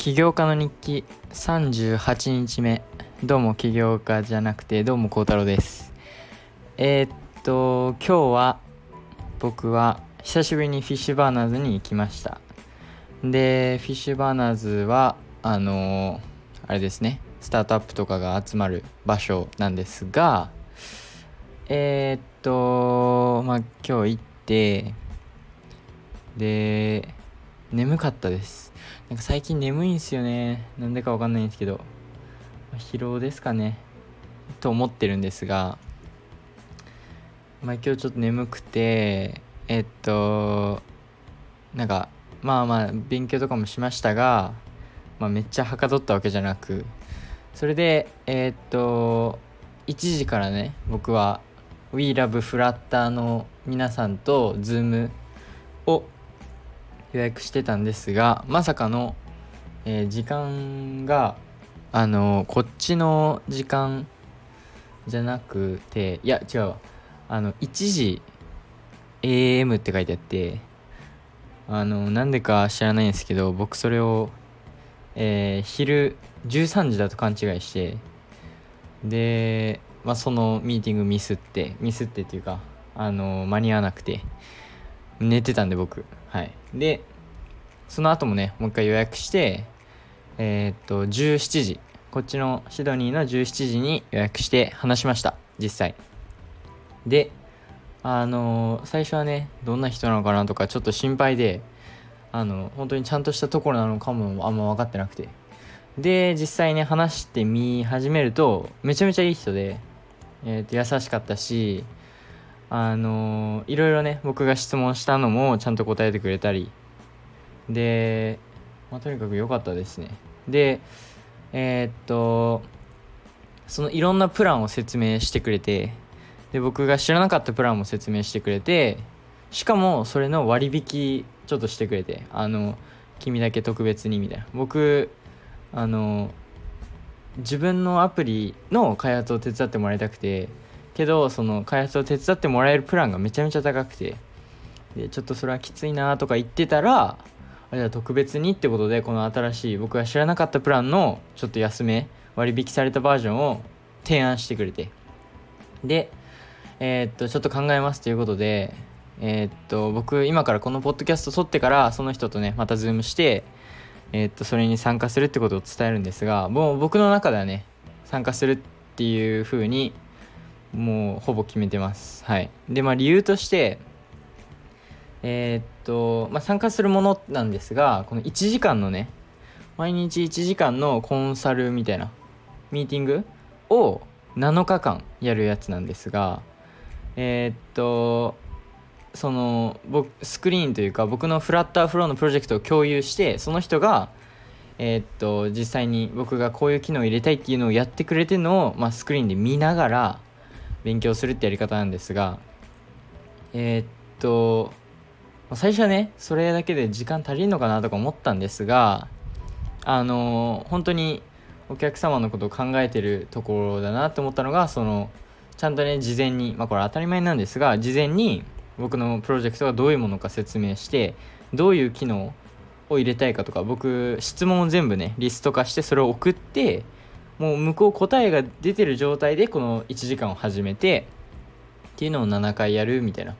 起業家の日記。38日目。どうも起業家じゃなくてどうも孝太郎です。えー、っと今日は僕は久しぶりにフィッシュバーナーズに行きました。でフィッシュバーナーズはあのー、あれですね。スタートアップとかが集まる場所なんですがえー、っとまあ今日行ってで眠かったです。なんか最近眠いんすよね。なんでかわかんないんですけど。疲労ですかね。と思ってるんですが。まあ今日ちょっと眠くてえっとなんかまあまあ勉強とかもしましたが、まあ、めっちゃはかどったわけじゃなく。それでえっと1時からね僕は WeLoveFlutter の皆さんと Zoom を予約してたんですがまさかの、えー、時間があのこっちの時間じゃなくていや違うわ。あの1時 AM って書いてあってあのなんでか知らないんですけど僕それを、えー、昼13時だと勘違いしてで、まあ、そのミーティングミスってミスってっていうかあの間に合わなくて寝てたんで僕。はい。でその後もねもう一回予約してえー、っと17時。こっちのシドニーの17時に予約して話しました。実際。であのー、最初はねどんな人なのかなとかちょっと心配であの本当にちゃんとしたところなのかもあんま分かってなくて。で実際ね話してみ始めるとめちゃめちゃいい人で、えー、と優しかったしあのいろいろね僕が質問したのもちゃんと答えてくれたり。で、まあ、とにかく良かったですね。でえー、っとそのいろんなプランを説明してくれてで僕が知らなかったプランも説明してくれてしかもそれの割引ちょっとしてくれてあの君だけ特別にみたいな。僕あの自分のアプリの開発を手伝ってもらいたくてけどその開発を手伝ってもらえるプランがめちゃめちゃ高くて。でちょっとそれはきついなとか言ってたらあじゃあ特別にってことでこの新しい僕が知らなかったプランのちょっと安め割引されたバージョンを提案してくれて。でえー、っとちょっと考えますということでえー、っと僕今からこのポッドキャスト撮ってからその人とねまたズームしてえー、っとそれに参加するってことを伝えるんですがもう僕の中ではね参加するっていう風にもうほぼ決めてます。はい。でまあ理由としてえー、っと、まあ、参加するものなんですがこの1時間のね毎日1時間のコンサルみたいなミーティングを7日間やるやつなんですがえー、っとその僕スクリーンというか僕のフラッターフローのプロジェクトを共有してその人がえー、っと実際に僕がこういう機能を入れたいっていうのをやってくれてるのを、まあ、スクリーンで見ながら勉強するってやり方なんですがえー、っと最初はねそれだけで時間足りんのかなとか思ったんですがあの本当にお客様のことを考えてるところだなって思ったのがそのちゃんとね事前にまあこれ当たり前なんですが事前に僕のプロジェクトがどういうものか説明してどういう機能を入れたいかとか僕質問を全部ねリスト化してそれを送ってもう向こう答えが出てる状態でこの1時間を始めてっていうのを7回やるみたいな。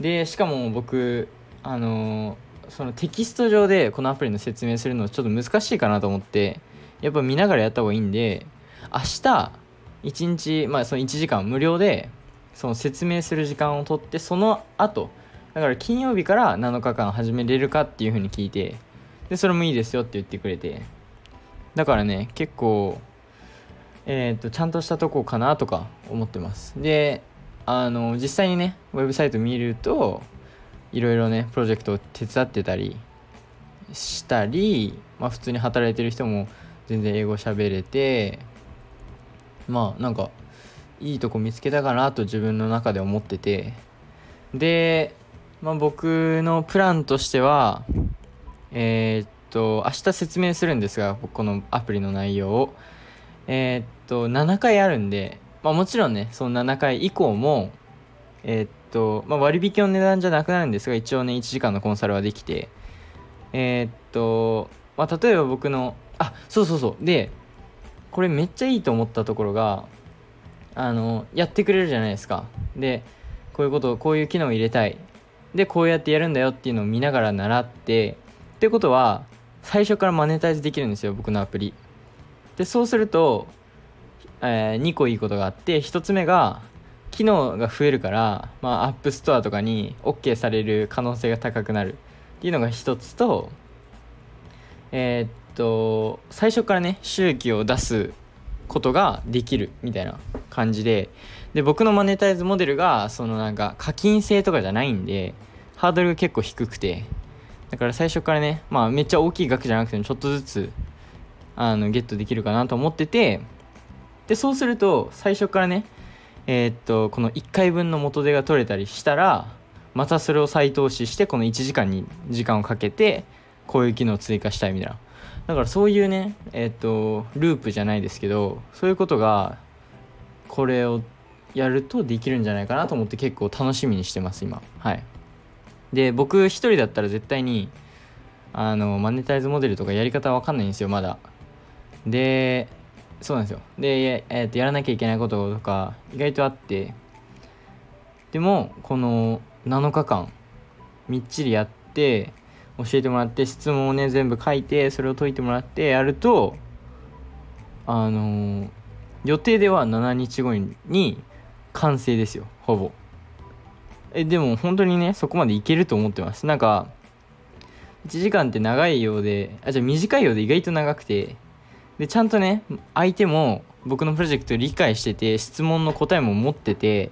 でしかも僕あのそのテキスト上でこのアプリの説明するのちょっと難しいかなと思ってやっぱ見ながらやった方がいいんで明日1日まあその1時間無料でその説明する時間を取ってその後だから金曜日から7日間始めれるかっていうふうに聞いてでそれもいいですよって言ってくれて。だからね結構えっ、とちゃんとしたとこかなとか思ってます。であの実際にねウェブサイト見るといろいろねプロジェクトを手伝ってたりしたり、まあ、普通に働いてる人も全然英語喋れてまあなんかいいとこ見つけたかなと自分の中で思ってて。で、まあ、僕のプランとしてはえー、っと明日説明するんですがこのアプリの内容を。えー、っと7回あるんで、まあ、もちろんねその7回以降もえー、っと、まあ、割引の値段じゃなくなるんですが、一応ね、1時間のコンサルはできて、えー、っと、まあ、例えば僕のあそうそうそう。でこれめっちゃいいと思ったところがあのやってくれるじゃないですか。でこういうことこういう機能を入れたい。でこうやってやるんだよっていうのを見ながら習ってってことは最初からマネタイズできるんですよ僕のアプリ。でそうすると、えー、2個いいことがあって1つ目が機能が増えるから、まあ、 App Store とかに OK される可能性が高くなる。っていうのが1つとえー、っと最初からね収益を出すことができるみたいな感じでで僕のマネタイズモデルがそのなんか課金制とかじゃないんでハードルが結構低くてだから最初からねまあめっちゃ大きい額じゃなくてもちょっとずつあのゲットできるかなと思っててでそうすると最初からねえー、っとこの1回分の元手が取れたりしたらまたそれを再投資してこの1時間に時間をかけてこういう機能を追加したいみたいな。だからそういうねえー、っとループじゃないですけどそういうことがこれをやるとできるんじゃないかなと思って結構楽しみにしてます今。はい。で僕一人だったら絶対にあのマネタイズモデルとかやり方わかんないんですよまだ。でそうなんですよ。で、えー、とやらなきゃいけないこととか意外とあって。でもこの7日間みっちりやって教えてもらって質問をね全部書いてそれを解いてもらってやるとあのー、予定では7日後に完成ですよほぼ。えでも本当にねそこまでいけると思ってます。なんか1時間って長いようであじゃあ短いようで意外と長くてでちゃんとね相手も僕のプロジェクトを理解してて質問の答えも持ってて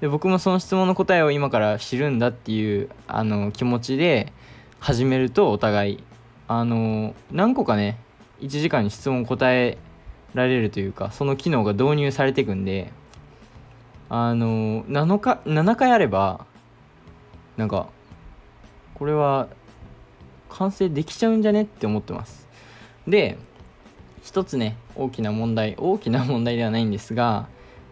で僕もその質問の答えを今から知るんだっていうあの気持ちで始めるとお互いあの何個かね1時間に質問答えられるというかその機能が導入されていくんであの7日7回あればなんかこれは完成できちゃうんじゃねって思ってます。で一つね大きな問題大きな問題ではないんですが、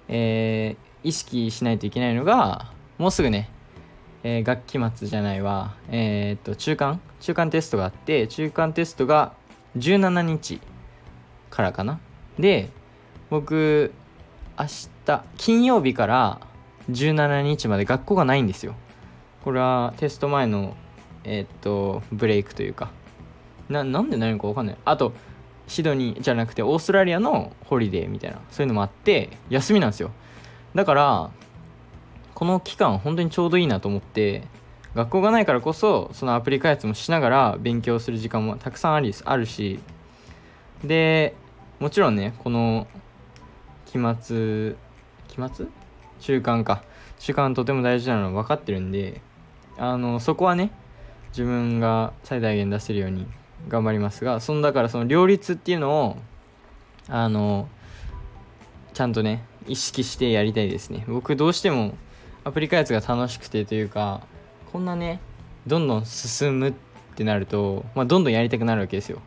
えー、意識しないといけないのがもうすぐね、えー、学期末じゃないわ。えー、っと中間？中間テストがあって中間テストが17日からかな。で僕明日金曜日から17日まで学校がないんですよ。これはテスト前のえー、っとブレイクというか。ななんでないのか分かんない。あとシドニーじゃなくてオーストラリアのホリデーみたいなそういうのもあって休みなんですよ。だからこの期間本当にちょうどいいなと思って学校がないからこそそのアプリ開発もしながら勉強する時間もたくさんありあるしでもちろんねこの期末期末？中間か。中間とても大事なのは分かってるんであのそこはね自分が最大限出せるように頑張りますがそのだからその両立っていうのをあのちゃんとね意識してやりたいですね。僕どうしてもアプリ開発が楽しくてというかこんなねどんどん進むってなると、まあ、どんどんやりたくなるわけですよ。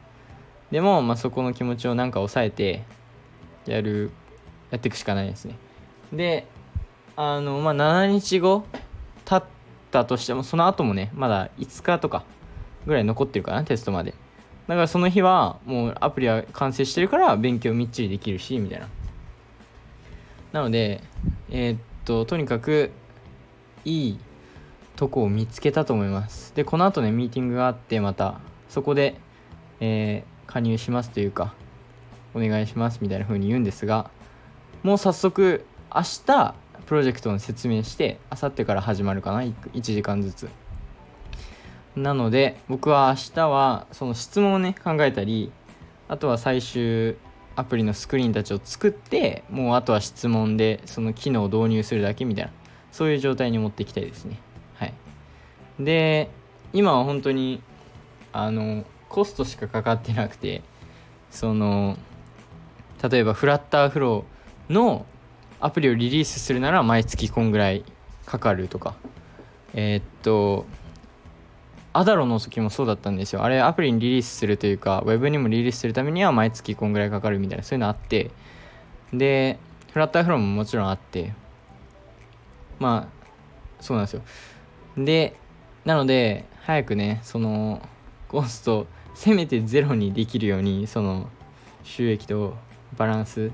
でも、まあ、そこの気持ちをなんか抑えてやるやっていくしかないですね。であのまあ7日後経ったとしてもその後もねまだ5日とかぐらい残ってるかなテストまで。だからその日はもうアプリは完成してるから勉強みっちりできるしみたいな。なのでえー、っととにかくいいとこを見つけたと思います。でこの後ねミーティングがあってまたそこで、えー、加入しますというかお願いしますみたいな風に言うんですがもう早速明日プロジェクトの説明してあさってから始まるかな1時間ずつ。なので僕は明日はその質問をね考えたりあとは最終アプリのスクリーンたちを作ってもうあとは質問でその機能を導入するだけみたいなそういう状態に持っていきたいですね。はい。で今は本当にあのコストしかかかってなくてその例えばフラッターフローのアプリをリリースするなら毎月こんぐらいかかるとかえー、っとアダロの時もそうだったんですよ。あれアプリにリリースするというかウェブにもリリースするためには毎月こんぐらいかかるみたいなそういうのあって。でフラッターフローももちろんあって。まあそうなんですよ。でなので早くねそのコストせめてゼロにできるようにその収益とバランス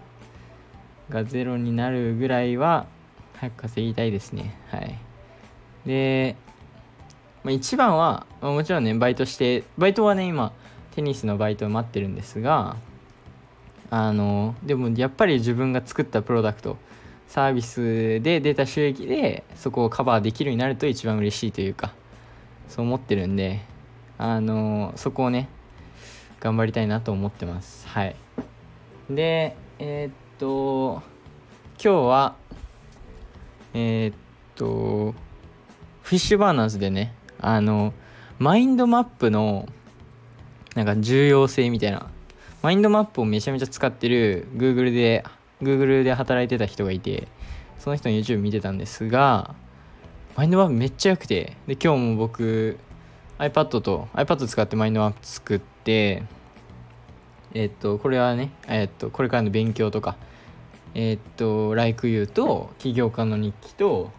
がゼロになるぐらいは早く稼ぎたいですね。はい。で、まあ、一番は、まあ、もちろんねバイトしてバイトはね今テニスのバイトを待ってるんですがあのでもやっぱり自分が作ったプロダクトサービスで出た収益でそこをカバーできるようになると一番嬉しいというかそう思ってるんであのそこをね頑張りたいなと思ってます。はい。でえー、っと今日はえー、っとフィッシュバーナーズでねあのマインドマップのなんか重要性みたいな。マインドマップをめちゃめちゃ使ってる Google で Google で働いてた人がいてその人の YouTube 見てたんですがマインドマップめっちゃ良くて。で今日も僕 iPad と iPad 使ってマインドマップ作ってえっとこれはねえっとこれからの勉強とかえっと Like You と起業家の日記と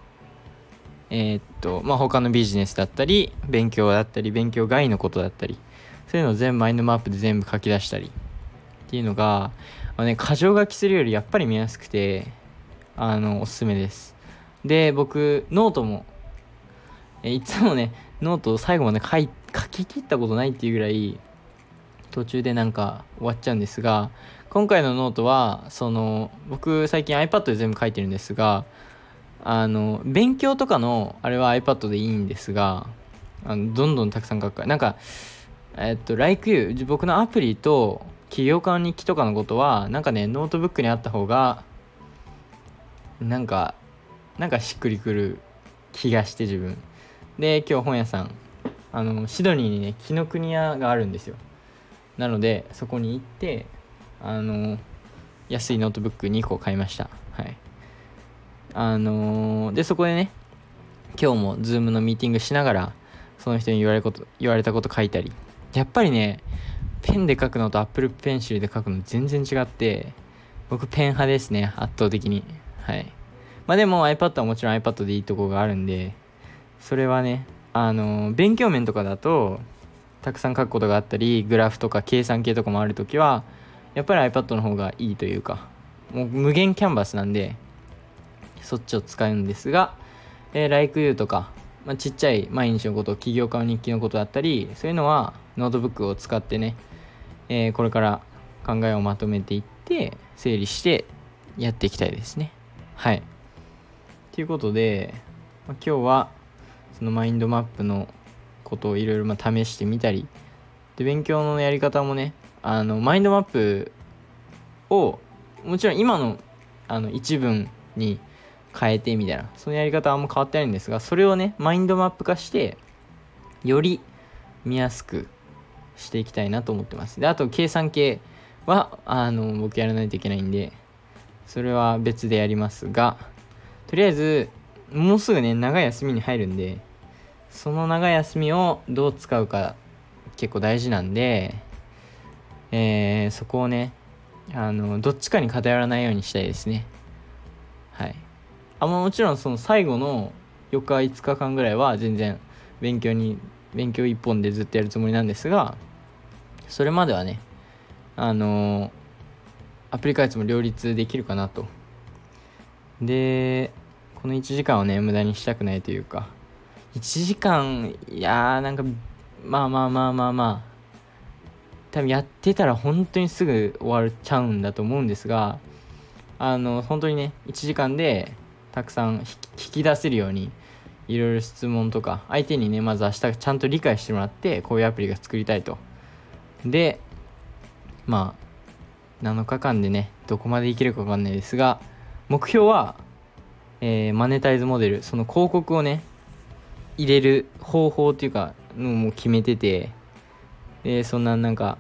えっとまあ他のビジネスだったり勉強だったり勉強外のことだったりそういうのを全部マインドマップで全部書き出したりっていうのが、まあね、箇条書きするよりやっぱり見やすくてあのおすすめです。で僕ノートもえいつもねノートを最後まで書い書き切ったことないっていうぐらい途中でなんか終わっちゃうんですが今回のノートはその僕最近 iPad で全部書いてるんですがあの勉強とかのあれは iPad でいいんですがあのどんどんたくさん書くからなんかえっと LikeU 僕のアプリと起業家の日記とかのことはなんかねノートブックにあった方がなんかなんかしっくりくる気がして自分。で今日本屋さんあのシドニーにね紀ノ国屋があるんですよ。なのでそこに行ってあの安いノートブック2個買いました。はい。あのー、でそこでね今日も Zoom のミーティングしながらその人に言われこと言われたこと書いたりやっぱりねペンで書くのと Apple Pencil で書くの全然違って僕ペン派ですね圧倒的に。はい。まあでも iPad はもちろん iPad でいいとこがあるんでそれはねあの勉強面とかだとたくさん書くことがあったりグラフとか計算系とかもある時はやっぱり iPad の方がいいというかもう無限キャンバスなんでそっちを使うんですが、えー、 LikeU とか、まあ、ちっちゃい毎日のこと起業家の日記のことだったりそういうのはノートブックを使ってね、えー、これから考えをまとめていって整理してやっていきたいですね。はい。ということで、まあ、今日はそのマインドマップのことをいろいろ試してみたりで勉強のやり方もねあのマインドマップをもちろん今のあの一文に変えてみたいな。そのやり方はあんま変わってないんですがそれをねマインドマップ化してより見やすくしていきたいなと思ってます。であと計算系はあの僕やらないといけないんでそれは別でやりますがとりあえずもうすぐね長い休みに入るんでその長い休みをどう使うか結構大事なんで、えー、そこをねあのどっちかに偏らないようにしたいですね。あまあもちろんその最後の4日5日間ぐらいは全然勉強に勉強一本でずっとやるつもりなんですがそれまではねあのアプリ開発も両立できるかなと。でこの1時間をね無駄にしたくないというか1時間いやーなんかまあまあまあまあまあ多分やってたら本当にすぐ終わっちゃうんだと思うんですがあの本当にね1時間でたくさん引き出せるようにいろいろ質問とか相手にねまず明日ちゃんと理解してもらってこういうアプリが作りたいと。でまあ7日間でねどこまでいけるか分かんないですが目標は、えー、マネタイズモデルその広告をね入れる方法っていうかのも決めててでそんななんか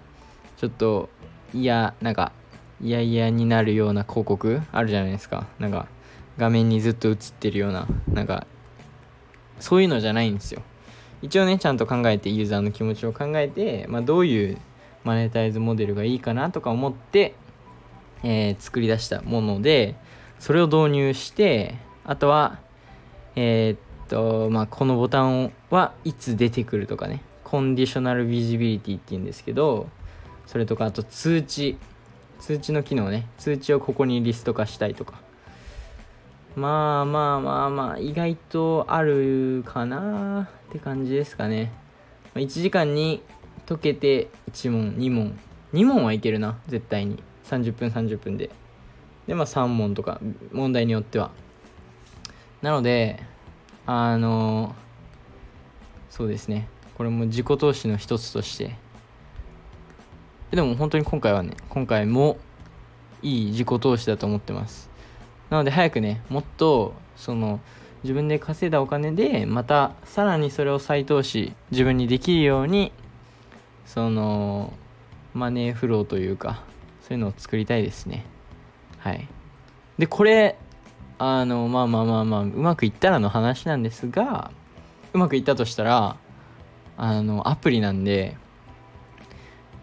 ちょっといやなんか嫌々になるような広告あるじゃないですか。なんか画面にずっと映ってるようななんかそういうのじゃないんですよ。一応ねちゃんと考えてユーザーの気持ちを考えて、まあ、どういうマネタイズモデルがいいかなとか思って、えー、作り出したものでそれを導入してあとはえー、っとまあこのボタンはいつ出てくるとかねコンディショナルビジビリティっていうんですけどそれとかあと通知通知の機能ね通知をここにリスト化したいとかまあまあまあまあ意外とあるかなって感じですかね。1時間に解けて1問2問。2問はいけるな絶対に。30分30分で。でまあ3問とか問題によっては。なのであのそうですね。これも自己投資の一つとして。でも本当に今回はね今回もいい自己投資だと思ってます。なので早くねもっとその自分で稼いだお金でまたさらにそれを再投資自分にできるようにそのマネーフローというかそういうのを作りたいですね。はい。でこれあのまあまあまあまあうまくいったらの話なんですがうまくいったとしたらあのアプリなんで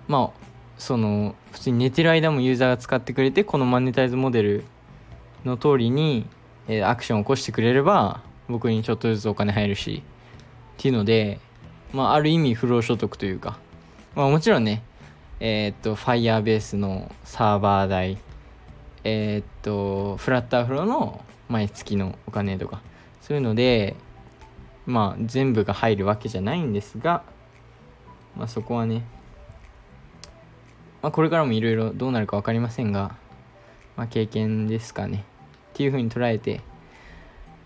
まあその普通に寝てる間もユーザーが使ってくれてこのマネタイズモデルの通りに、えー、アクションを起こしてくれれば僕にちょっとずつお金入るしっていうので、まあ、ある意味不労所得というか、まあ、もちろんねえー、っと Firebase のサーバー代えー、っとフラッターフローの毎月のお金とかそういうのでまあ全部が入るわけじゃないんですが、まあ、そこはねまあ、これからもいろいろどうなるか分かりませんが、まあ、経験ですかね。っていうふうに捉えて、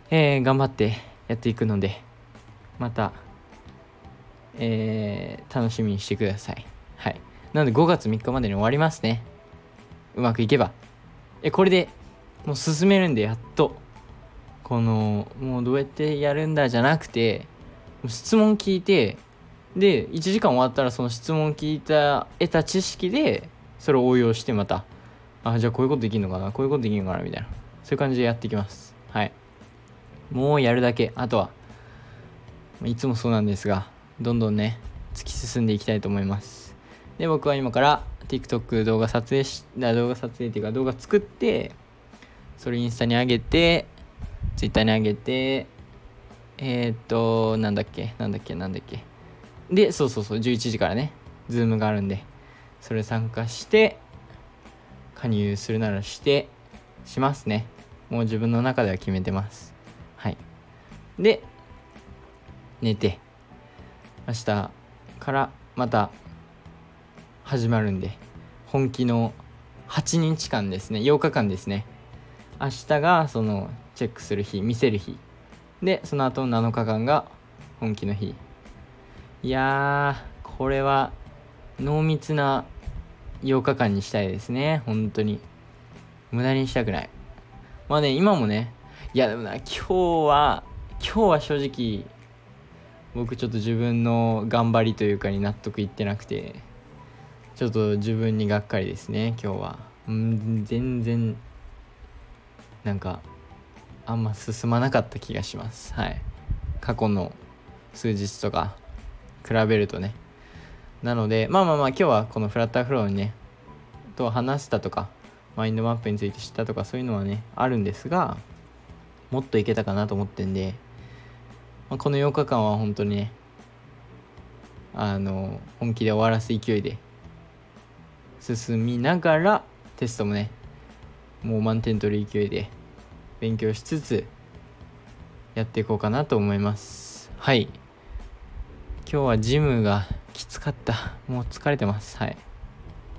えー、頑張ってやっていくのでまた、えー、楽しみにしてください。はい。なので5月3日までに終わりますね。うまくいけば。えこれでもう進めるんでやっと。このもうどうやってやるんだじゃなくて質問聞いてで1時間終わったらその質問聞いた得た知識でそれを応用してまたあじゃあこういうことできるのかなこういうことできるのかなみたいな。そういう感じでやっていきます。はい。もうやるだけ。あとはいつもそうなんですがどんどんね突き進んでいきたいと思います。で僕は今から TikTok 動画撮影し動画撮影っていうか動画作ってそれインスタに上げて Twitter に上げてえー、っとなんだっけなんだっけなんだっけ。で、そうそうそう、11時からね、ズームがあるんで、それ参加して、加入するならして、しますね。もう自分の中では決めてます。はい。で、寝て、明日からまた始まるんで、本気の8日間ですね、8日間ですね。明日がそのチェックする日、見せる日。で、その後の7日間が本気の日。いやー、これは濃密な8日間にしたいですね。本当に。無駄にしたくない。まあね、今もね、いやでもな、今日は、今日は正直、僕ちょっと自分の頑張りというかに納得いってなくて、ちょっと自分にがっかりですね、今日は。うん、全然、なんか、あんま進まなかった気がします。はい。過去の数日とか、比べるとねなのでまあまあまあ今日はこのフラッターフローにねと話したとかマインドマップについて知ったとかそういうのはねあるんですがもっといけたかなと思ってんで、まあ、この8日間は本当にねあの本気で終わらす勢いで進みながらテストもねもう満点取る勢いで勉強しつつやっていこうかなと思いますはい今日はジムがきつかった。もう疲れてます。はい。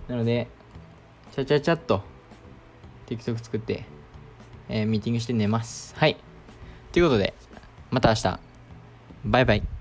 なので、ちゃちゃちゃっと TikTok 作って、えー、ミーティングして寝ます。はい。ということで、また明日。バイバイ。